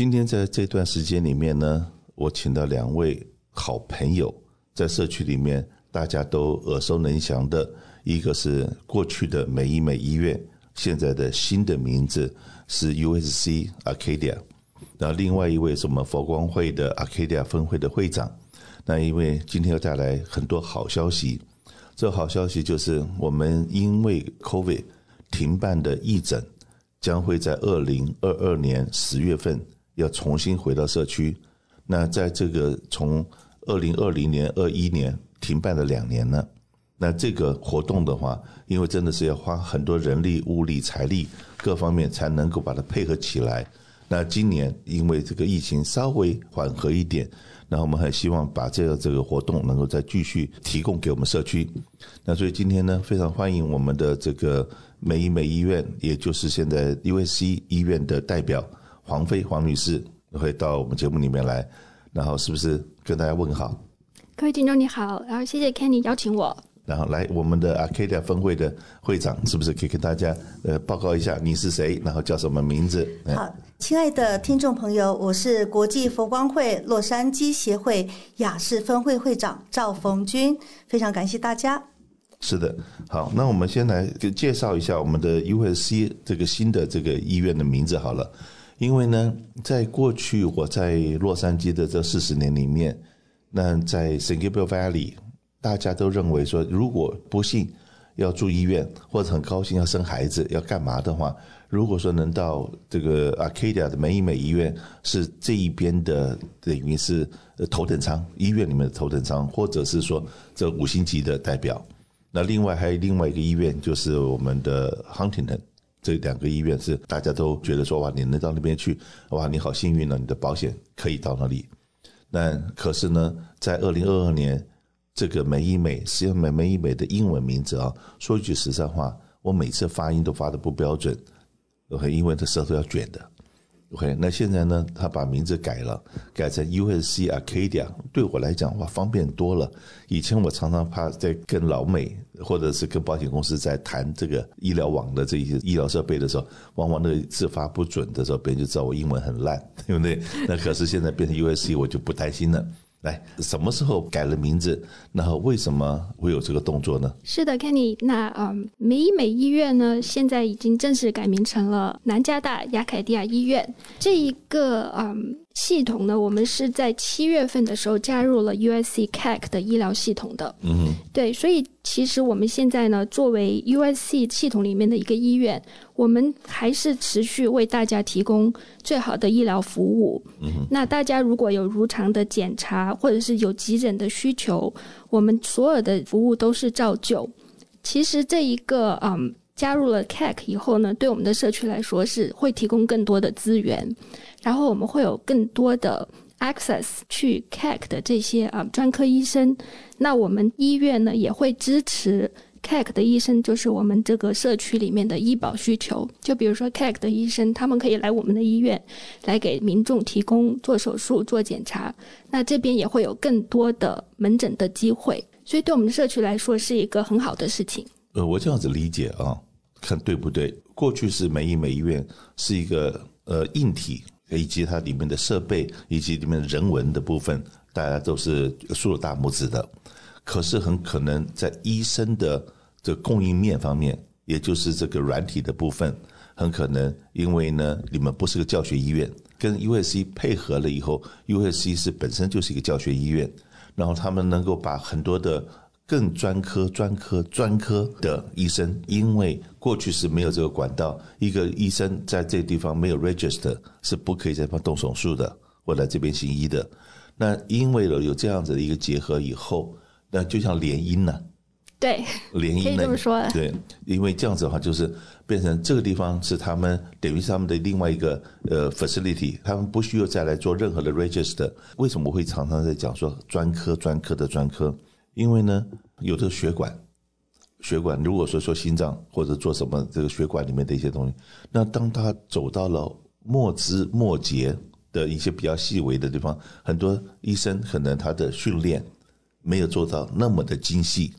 今天在这段时间里面呢，我请到两位好朋友，在社区里面大家都耳熟能详的，一个是过去的美医美医院，现在的新的名字是 USC Arcadia，那另外一位是我们佛光会的 Arcadia 分会的会长。那因为今天要带来很多好消息，这好消息就是我们因为 COVID 停办的义诊，将会在二零二二年十月份。要重新回到社区，那在这个从二零二零年、二一年停办了两年呢，那这个活动的话，因为真的是要花很多人力、物力、财力各方面才能够把它配合起来。那今年因为这个疫情稍微缓和一点，那我们还希望把这个这个活动能够再继续提供给我们社区。那所以今天呢，非常欢迎我们的这个美医美医院，也就是现在 USC 医院的代表。黄飞黄女士会到我们节目里面来，然后是不是跟大家问好？各位听众你好，然后谢谢 Kenny 邀请我。然后来我们的 Arcadia 分会的会长，是不是可以跟大家呃报告一下你是谁，然后叫什么名字？好，亲爱的听众朋友，我是国际佛光会洛杉矶协会雅士分会会长赵逢君，非常感谢大家。是的，好，那我们先来介绍一下我们的 USC 这个新的这个医院的名字好了。因为呢，在过去我在洛杉矶的这四十年里面，那在 San Gabriel Valley，大家都认为说，如果不幸要住医院，或者很高兴要生孩子要干嘛的话，如果说能到这个 Arcadia 的美医美医院，是这一边的等于是头等舱医院里面的头等舱，或者是说这五星级的代表。那另外还有另外一个医院，就是我们的 Huntington。这两个医院是大家都觉得说，哇，你能到那边去，哇，你好幸运了，你的保险可以到那里。那可是呢，在二零二二年，这个美医美实际上美美医美的英文名字啊，说一句实在话，我每次发音都发的不标准因为这舌头要卷的。OK，那现在呢，他把名字改了，改成 USC Arcadia，对我来讲哇，方便多了。以前我常常怕在跟老美或者是跟保险公司在谈这个医疗网的这些医疗设备的时候，往往那个字发不准的时候，别人就知道我英文很烂，对不对？那可是现在变成 USC，我就不担心了。来，什么时候改了名字？然后为什么会有这个动作呢？是的，Kenny，那嗯，美医美医院呢，现在已经正式改名成了南加大雅凯迪亚医院。这一个嗯。系统呢，我们是在七月份的时候加入了 USC CAC 的医疗系统的。嗯，对，所以其实我们现在呢，作为 USC 系统里面的一个医院，我们还是持续为大家提供最好的医疗服务。嗯，那大家如果有如常的检查，或者是有急诊的需求，我们所有的服务都是照旧。其实这一个嗯。加入了 CAC 以后呢，对我们的社区来说是会提供更多的资源，然后我们会有更多的 access 去 CAC 的这些啊专科医生。那我们医院呢也会支持 CAC 的医生，就是我们这个社区里面的医保需求。就比如说 CAC 的医生，他们可以来我们的医院来给民众提供做手术、做检查。那这边也会有更多的门诊的机会，所以对我们的社区来说是一个很好的事情。呃，我这样子理解啊。看对不对？过去是美医美医院是一个呃硬体，以及它里面的设备以及里面人文的部分，大家都是竖了大拇指的。可是很可能在医生的这供应面方面，也就是这个软体的部分，很可能因为呢，你们不是个教学医院，跟 USC 配合了以后，USC 是本身就是一个教学医院，然后他们能够把很多的。更专科、专科、专科的医生，因为过去是没有这个管道，一个医生在这个地方没有 register 是不可以在这边动手术的，或来这边行医的。那因为了有这样子的一个结合以后，那就像联姻呢？对，联姻呢？可以这么说。对，因为这样子的话，就是变成这个地方是他们等于是他们的另外一个呃 facility，他们不需要再来做任何的 register。为什么我会常常在讲说专科、专科的专科？因为呢，有这个血管，血管如果说说心脏或者做什么这个血管里面的一些东西，那当他走到了末枝末节的一些比较细微的地方，很多医生可能他的训练没有做到那么的精细，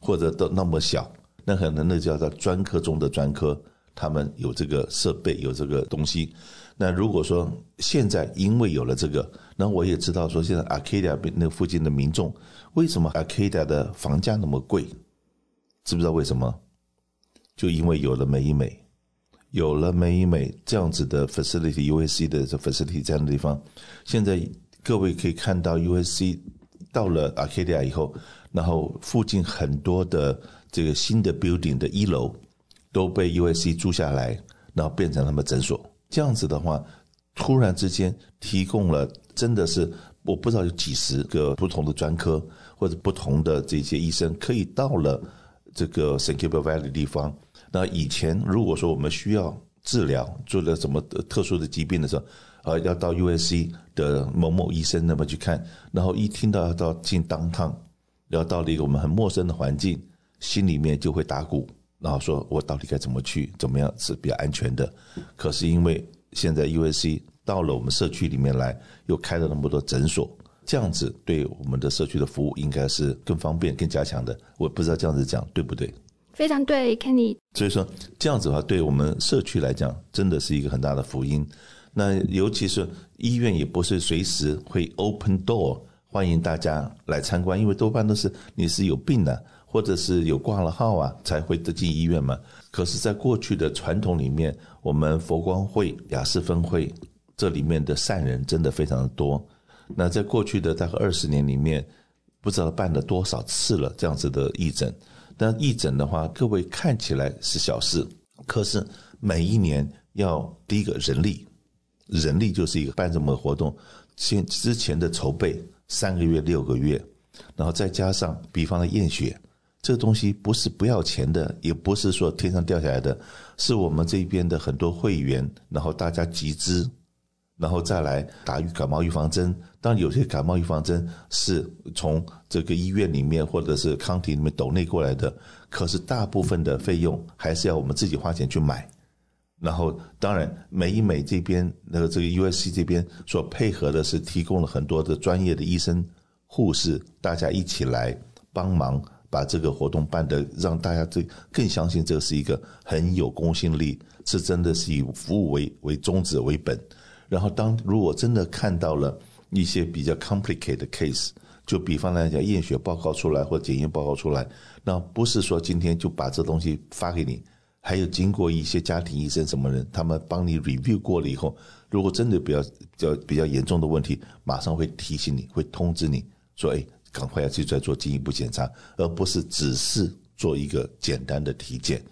或者都那么小，那可能那叫做专科中的专科。他们有这个设备，有这个东西。那如果说现在因为有了这个，那我也知道说现在 Arcadia 那附近的民众为什么 Arcadia 的房价那么贵？知不知道为什么？就因为有了美医美，有了美医美这样子的 facility，USC 的这 facility 这样的地方，现在各位可以看到 USC 到了 Arcadia 以后，然后附近很多的这个新的 building 的一楼都被 USC 租下来，然后变成他们诊所。这样子的话，突然之间提供了，真的是我不知道有几十个不同的专科或者不同的这些医生，可以到了这个 San Gabriel Valley 的地方。那以前如果说我们需要治疗，做了什么特殊的疾病的时候，呃，要到 USC 的某某医生那么去看，然后一听到要到进 downtown，要到了一个我们很陌生的环境，心里面就会打鼓。然后说，我到底该怎么去？怎么样是比较安全的？可是因为现在 USC 到了我们社区里面来，又开了那么多诊所，这样子对我们的社区的服务应该是更方便、更加强的。我不知道这样子讲对不对？非常对，Kenny。所以说这样子的话，对我们社区来讲，真的是一个很大的福音。那尤其是医院也不是随时会 open door 欢迎大家来参观，因为多半都是你是有病的。或者是有挂了号啊，才会得进医院嘛。可是，在过去的传统里面，我们佛光会雅士分会这里面的善人真的非常的多。那在过去的大概二十年里面，不知道办了多少次了这样子的义诊。但义诊的话，各位看起来是小事，可是每一年要第一个人力，人力就是一个办这么个活动，先之前的筹备三个月、六个月，然后再加上比方的验血。这个东西不是不要钱的，也不是说天上掉下来的，是我们这边的很多会员，然后大家集资，然后再来打感冒预防针。当然，有些感冒预防针是从这个医院里面或者是康体里面抖内过来的，可是大部分的费用还是要我们自己花钱去买。然后，当然美医美这边那个这个 USC 这边所配合的是提供了很多的专业的医生、护士，大家一起来帮忙。把这个活动办得让大家最更相信这是一个很有公信力，是真的是以服务为为宗旨为本。然后当如果真的看到了一些比较 complicated case，就比方来讲验血报告出来或检验报告出来，那不是说今天就把这东西发给你，还有经过一些家庭医生什么人，他们帮你 review 过了以后，如果真的比较比较比较严重的问题，马上会提醒你，会通知你说，哎。赶快要去再做进一步检查，而不是只是做一个简单的体检。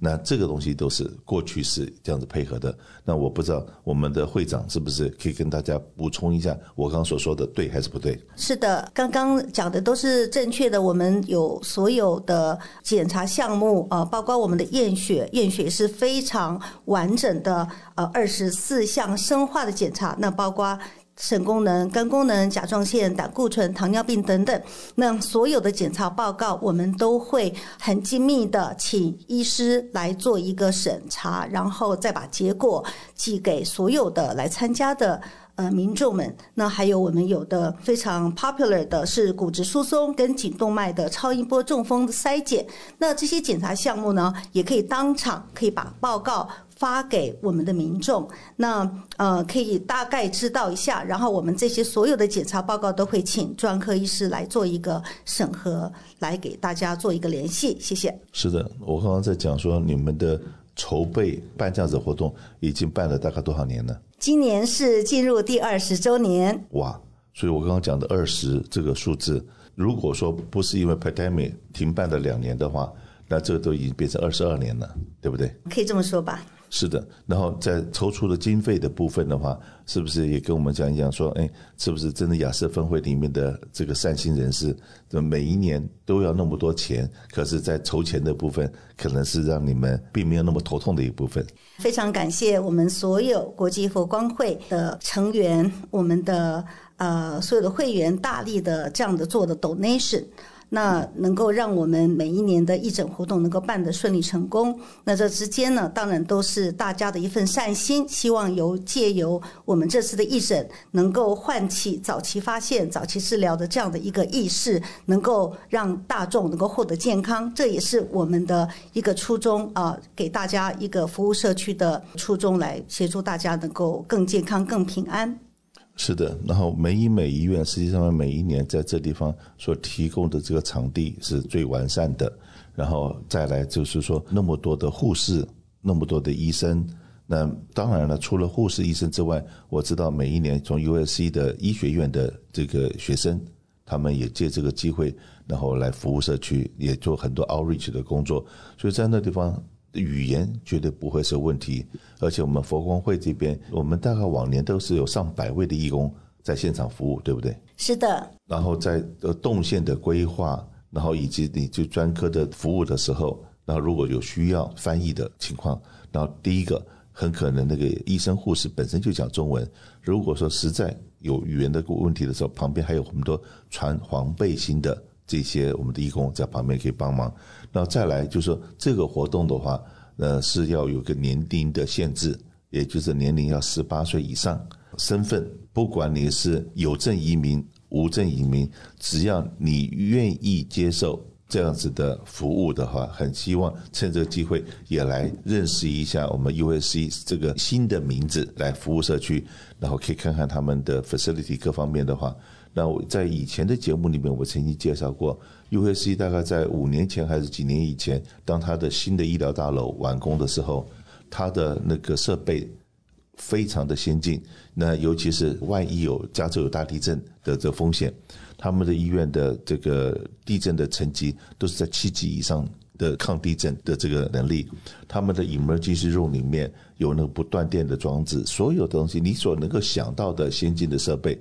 那这个东西都是过去是这样子配合的。那我不知道我们的会长是不是可以跟大家补充一下，我刚刚所说的对还是不对？是的，刚刚讲的都是正确的。我们有所有的检查项目啊，包括我们的验血，验血是非常完整的，呃，二十四项生化的检查，那包括。肾功能、肝功能、甲状腺、胆固醇、糖尿病等等，那所有的检查报告，我们都会很精密的请医师来做一个审查，然后再把结果寄给所有的来参加的呃民众们。那还有我们有的非常 popular 的是骨质疏松跟颈动脉的超音波中风的筛检。那这些检查项目呢，也可以当场可以把报告。发给我们的民众，那呃可以大概知道一下，然后我们这些所有的检查报告都会请专科医师来做一个审核，来给大家做一个联系。谢谢。是的，我刚刚在讲说你们的筹备办这样子活动已经办了大概多少年呢？今年是进入第二十周年。哇，所以我刚刚讲的二十这个数字，如果说不是因为 pandemic 停办了两年的话，那这都已经变成二十二年了，对不对？可以这么说吧。是的，然后在筹出的经费的部分的话，是不是也跟我们讲一讲说，哎，是不是真的雅士分会里面的这个善心人士，每一年都要那么多钱，可是，在筹钱的部分，可能是让你们并没有那么头痛的一部分。非常感谢我们所有国际佛光会的成员，我们的呃所有的会员大力的这样的做的 donation。那能够让我们每一年的义诊活动能够办得顺利成功。那这之间呢，当然都是大家的一份善心，希望由借由我们这次的义诊，能够唤起早期发现、早期治疗的这样的一个意识，能够让大众能够获得健康。这也是我们的一个初衷啊，给大家一个服务社区的初衷，来协助大家能够更健康、更平安。是的，然后美医美医院实际上每一年在这地方所提供的这个场地是最完善的，然后再来就是说那么多的护士，那么多的医生，那当然了，除了护士、医生之外，我知道每一年从 USC 的医学院的这个学生，他们也借这个机会，然后来服务社区，也做很多 outreach 的工作，所以在那地方。语言绝对不会是问题，而且我们佛光会这边，我们大概往年都是有上百位的义工在现场服务，对不对？是的。然后在呃动线的规划，然后以及你就专科的服务的时候，然后如果有需要翻译的情况，然后第一个很可能那个医生护士本身就讲中文，如果说实在有语言的问题的时候，旁边还有很多穿黄背心的。这些我们的义工在旁边可以帮忙，那再来就是说这个活动的话，呃是要有个年龄的限制，也就是年龄要十八岁以上，身份不管你是有证移民、无证移民，只要你愿意接受这样子的服务的话，很希望趁这个机会也来认识一下我们 USC 这个新的名字，来服务社区，然后可以看看他们的 facility 各方面的话。那我在以前的节目里面，我曾经介绍过，USC 大概在五年前还是几年以前，当他的新的医疗大楼完工的时候，他的那个设备非常的先进。那尤其是万一有加州有大地震的这风险，他们的医院的这个地震的层级都是在七级以上的抗地震的这个能力。他们的 emergency room 里面有那个不断电的装置，所有的东西你所能够想到的先进的设备。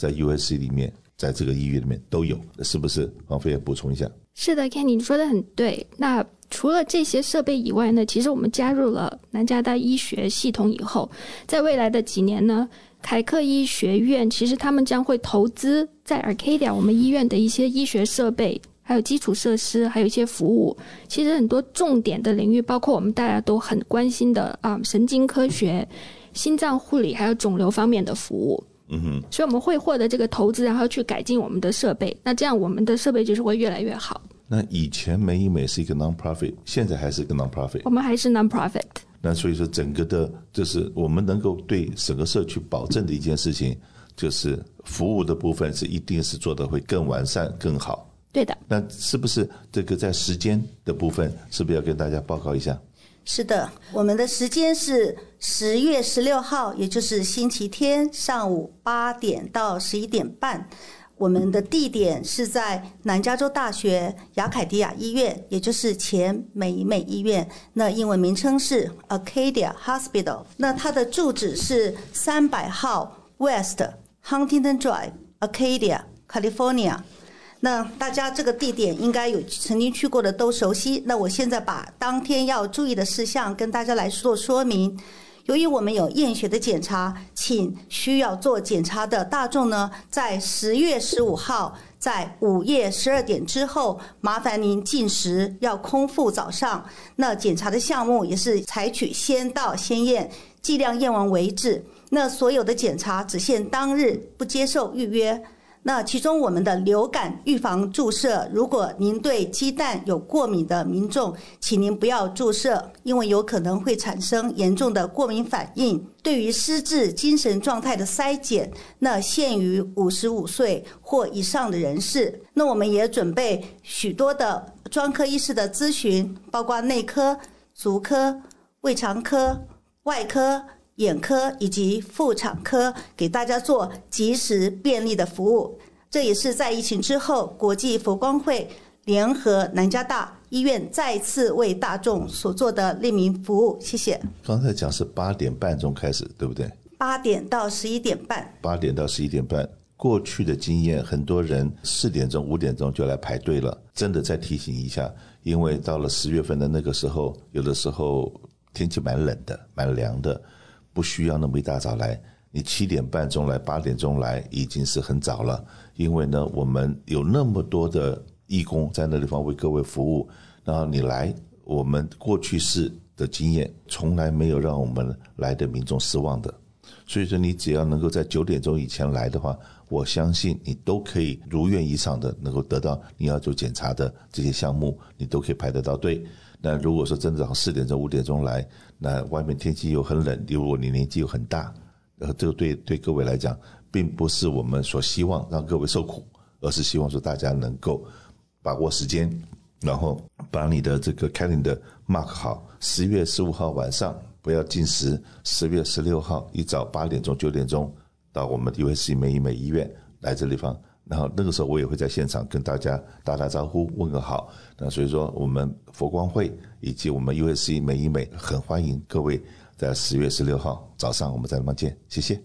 在 USC 里面，在这个医院里面都有，是不是？王菲也补充一下。是的，Kenny，你说的很对。那除了这些设备以外呢，其实我们加入了南加大医学系统以后，在未来的几年呢，凯克医学院其实他们将会投资在 Arcadia 我们医院的一些医学设备，还有基础设施，还有一些服务。其实很多重点的领域，包括我们大家都很关心的啊，神经科学、心脏护理，还有肿瘤方面的服务。嗯哼，所以我们会获得这个投资，然后去改进我们的设备。那这样我们的设备就是会越来越好。那以前美医美是一个 non-profit，现在还是一个 non-profit。我们还是 non-profit。那所以说，整个的，就是我们能够对整个社区保证的一件事情，就是服务的部分是一定是做的会更完善、更好。对的。那是不是这个在时间的部分，是不是要跟大家报告一下？是的，我们的时间是十月十六号，也就是星期天上午八点到十一点半。我们的地点是在南加州大学亚凯迪亚医院，也就是前美美医院。那英文名称是 Acadia Hospital。那它的住址是三百号 West Huntington Drive, Acadia, California。那大家这个地点应该有曾经去过的都熟悉。那我现在把当天要注意的事项跟大家来做说明。由于我们有验血的检查，请需要做检查的大众呢，在十月十五号在午夜十二点之后，麻烦您进食，要空腹早上。那检查的项目也是采取先到先验，剂量验完为止。那所有的检查只限当日，不接受预约。那其中我们的流感预防注射，如果您对鸡蛋有过敏的民众，请您不要注射，因为有可能会产生严重的过敏反应。对于失智精神状态的筛检，那限于五十五岁或以上的人士。那我们也准备许多的专科医师的咨询，包括内科、足科、胃肠科、外科。眼科以及妇产科给大家做及时便利的服务，这也是在疫情之后，国际佛光会联合南加大医院再次为大众所做的利民服务。谢谢。刚才讲是八点半钟开始，对不对？八点到十一点半。八点到十一点半。过去的经验，很多人四点钟、五点钟就来排队了。真的再提醒一下，因为到了十月份的那个时候，有的时候天气蛮冷的，蛮凉的。不需要那么一大早来，你七点半钟来，八点钟来已经是很早了。因为呢，我们有那么多的义工在那地方为各位服务。然后你来，我们过去式的经验从来没有让我们来的民众失望的。所以说，你只要能够在九点钟以前来的话，我相信你都可以如愿以偿的能够得到你要做检查的这些项目，你都可以排得到队。那如果说真的早上四点钟、五点钟来，那外面天气又很冷，如果你年纪又很大，呃，这个对对各位来讲，并不是我们所希望让各位受苦，而是希望说大家能够把握时间，然后把你的这个 calendar mark 好，十月十五号晚上不要进食，十月十六号一早八点钟、九点钟到我们 USC 美医美医院来这地方。然后那个时候我也会在现场跟大家打打招呼，问个好。那所以说我们佛光会以及我们 USC 美医美很欢迎各位在十月十六号早上我们在那边见，谢谢。